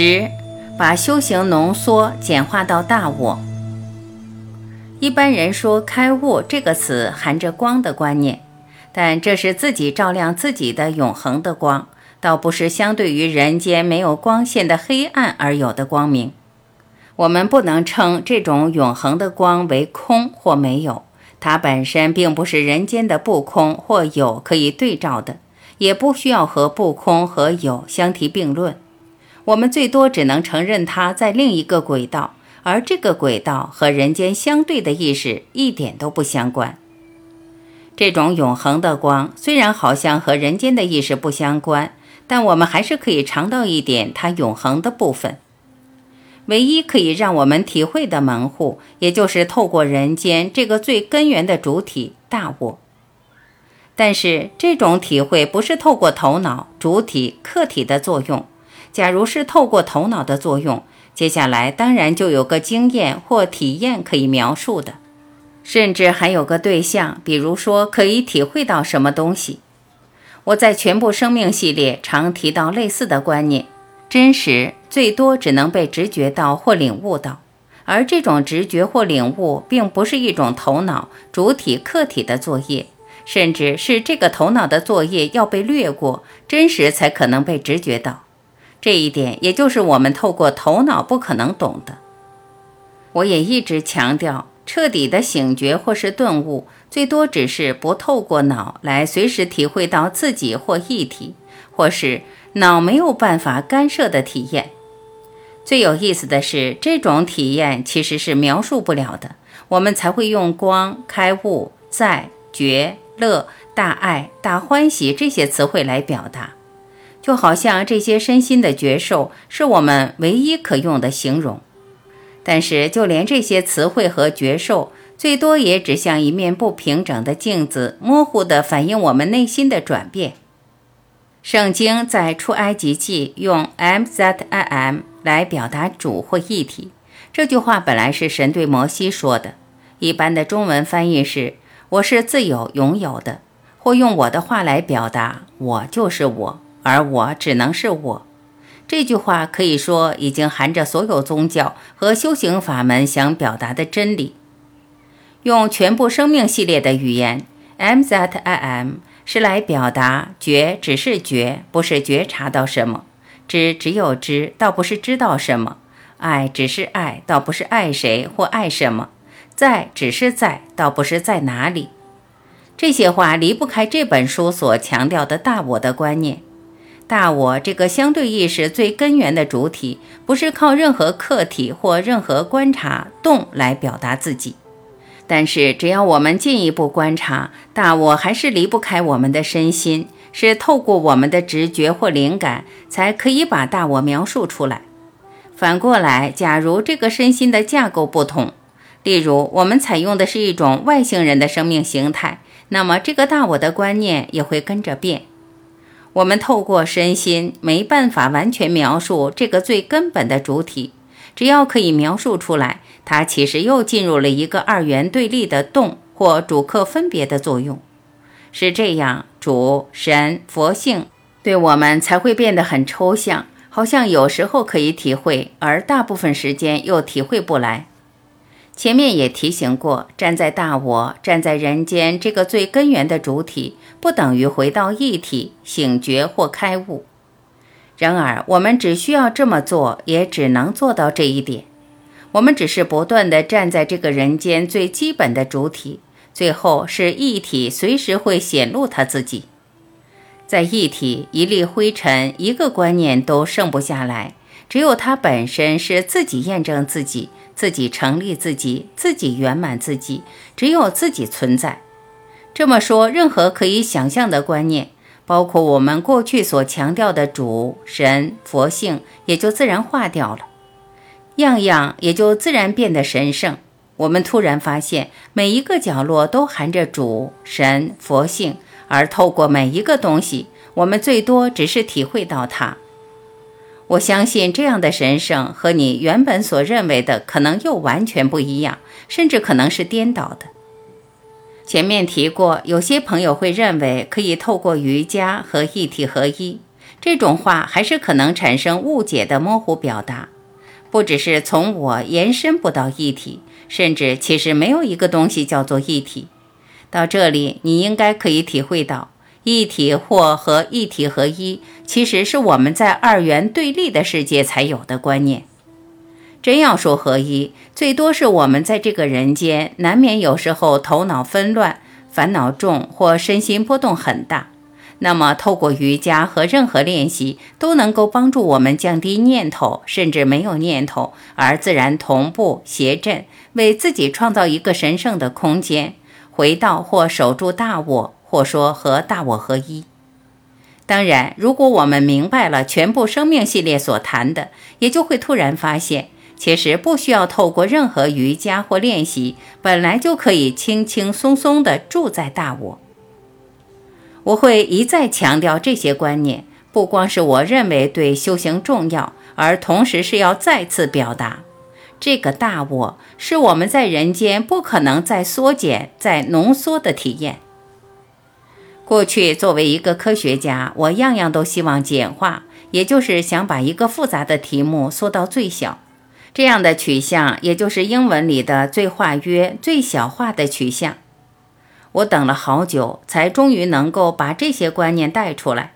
十，把修行浓缩简化到大我。一般人说“开悟”这个词含着光的观念，但这是自己照亮自己的永恒的光，倒不是相对于人间没有光线的黑暗而有的光明。我们不能称这种永恒的光为空或没有，它本身并不是人间的不空或有可以对照的，也不需要和不空和有相提并论。我们最多只能承认它在另一个轨道，而这个轨道和人间相对的意识一点都不相关。这种永恒的光虽然好像和人间的意识不相关，但我们还是可以尝到一点它永恒的部分。唯一可以让我们体会的门户，也就是透过人间这个最根源的主体大我。但是这种体会不是透过头脑、主体、客体的作用。假如是透过头脑的作用，接下来当然就有个经验或体验可以描述的，甚至还有个对象，比如说可以体会到什么东西。我在全部生命系列常提到类似的观念：真实最多只能被直觉到或领悟到，而这种直觉或领悟并不是一种头脑、主体、客体的作业，甚至是这个头脑的作业要被略过，真实才可能被直觉到。这一点，也就是我们透过头脑不可能懂的。我也一直强调，彻底的醒觉或是顿悟，最多只是不透过脑来随时体会到自己或一体，或是脑没有办法干涉的体验。最有意思的是，这种体验其实是描述不了的，我们才会用光、开悟、在、觉、乐、大爱、大欢喜这些词汇来表达。就好像这些身心的觉受是我们唯一可用的形容，但是就连这些词汇和觉受，最多也只像一面不平整的镜子，模糊地反映我们内心的转变。圣经在出埃及记用 “am that I am” 来表达主或一体，这句话本来是神对摩西说的，一般的中文翻译是“我是自有拥有的”，或用我的话来表达“我就是我”。而我只能是我，这句话可以说已经含着所有宗教和修行法门想表达的真理。用全部生命系列的语言，“am that I am” 是来表达觉只是觉，不是觉察到什么；知只有知，倒不是知道什么；爱只是爱，倒不是爱谁或爱什么；在只是在，倒不是在哪里。这些话离不开这本书所强调的大我的观念。大我这个相对意识最根源的主体，不是靠任何客体或任何观察动来表达自己。但是，只要我们进一步观察，大我还是离不开我们的身心，是透过我们的直觉或灵感，才可以把大我描述出来。反过来，假如这个身心的架构不同，例如我们采用的是一种外星人的生命形态，那么这个大我的观念也会跟着变。我们透过身心没办法完全描述这个最根本的主体，只要可以描述出来，它其实又进入了一个二元对立的动或主客分别的作用。是这样，主神佛性对我们才会变得很抽象，好像有时候可以体会，而大部分时间又体会不来。前面也提醒过，站在大我，站在人间这个最根源的主体，不等于回到一体醒觉或开悟。然而，我们只需要这么做，也只能做到这一点。我们只是不断地站在这个人间最基本的主体，最后是一体，随时会显露他自己。在一体，一粒灰尘，一个观念都剩不下来，只有它本身是自己验证自己。自己成立自己，自己圆满自己，只有自己存在。这么说，任何可以想象的观念，包括我们过去所强调的主、神、佛性，也就自然化掉了，样样也就自然变得神圣。我们突然发现，每一个角落都含着主、神、佛性，而透过每一个东西，我们最多只是体会到它。我相信这样的神圣和你原本所认为的可能又完全不一样，甚至可能是颠倒的。前面提过，有些朋友会认为可以透过瑜伽和一体合一，这种话还是可能产生误解的模糊表达。不只是从我延伸不到一体，甚至其实没有一个东西叫做一体。到这里，你应该可以体会到，一体或和一体合一，其实是我们在二元对立的世界才有的观念。真要说合一，最多是我们在这个人间，难免有时候头脑纷乱、烦恼重或身心波动很大。那么，透过瑜伽和任何练习，都能够帮助我们降低念头，甚至没有念头，而自然同步谐振，为自己创造一个神圣的空间，回到或守住大我，或说和大我合一。当然，如果我们明白了全部生命系列所谈的，也就会突然发现，其实不需要透过任何瑜伽或练习，本来就可以轻轻松松地住在大我。我会一再强调这些观念，不光是我认为对修行重要，而同时是要再次表达，这个大我是我们在人间不可能再缩减、再浓缩的体验。过去作为一个科学家，我样样都希望简化，也就是想把一个复杂的题目缩到最小。这样的取向，也就是英文里的最化约、最小化的取向。我等了好久，才终于能够把这些观念带出来。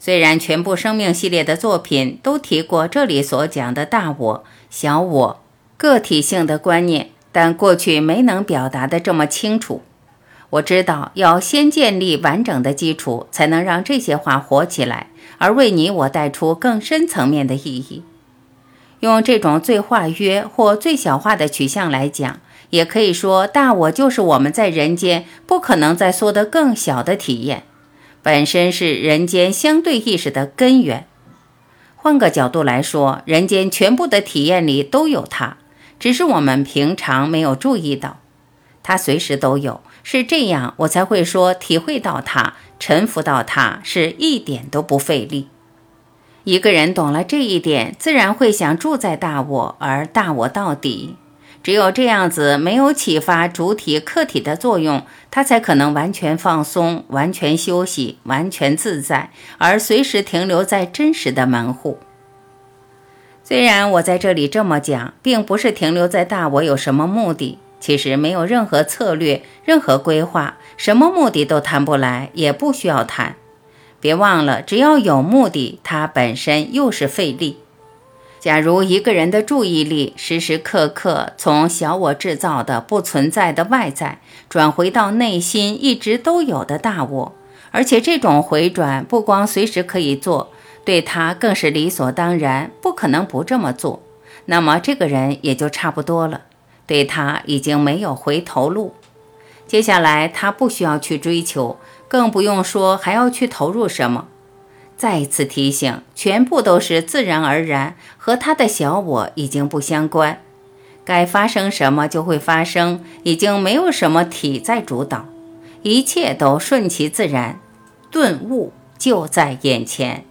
虽然全部生命系列的作品都提过这里所讲的大我、小我、个体性的观念，但过去没能表达的这么清楚。我知道要先建立完整的基础，才能让这些话活起来，而为你我带出更深层面的意义。用这种最化约或最小化的取向来讲。也可以说，大我就是我们在人间不可能再缩得更小的体验，本身是人间相对意识的根源。换个角度来说，人间全部的体验里都有它，只是我们平常没有注意到，它随时都有。是这样，我才会说，体会到它，臣服到它，是一点都不费力。一个人懂了这一点，自然会想住在大我，而大我到底。只有这样子，没有启发主体客体的作用，他才可能完全放松、完全休息、完全自在，而随时停留在真实的门户。虽然我在这里这么讲，并不是停留在大我有什么目的，其实没有任何策略、任何规划，什么目的都谈不来，也不需要谈。别忘了，只要有目的，它本身又是费力。假如一个人的注意力时时刻刻从小我制造的不存在的外在转回到内心一直都有的大我，而且这种回转不光随时可以做，对他更是理所当然，不可能不这么做，那么这个人也就差不多了，对他已经没有回头路。接下来他不需要去追求，更不用说还要去投入什么。再一次提醒，全部都是自然而然，和他的小我已经不相关。该发生什么就会发生，已经没有什么体在主导，一切都顺其自然，顿悟就在眼前。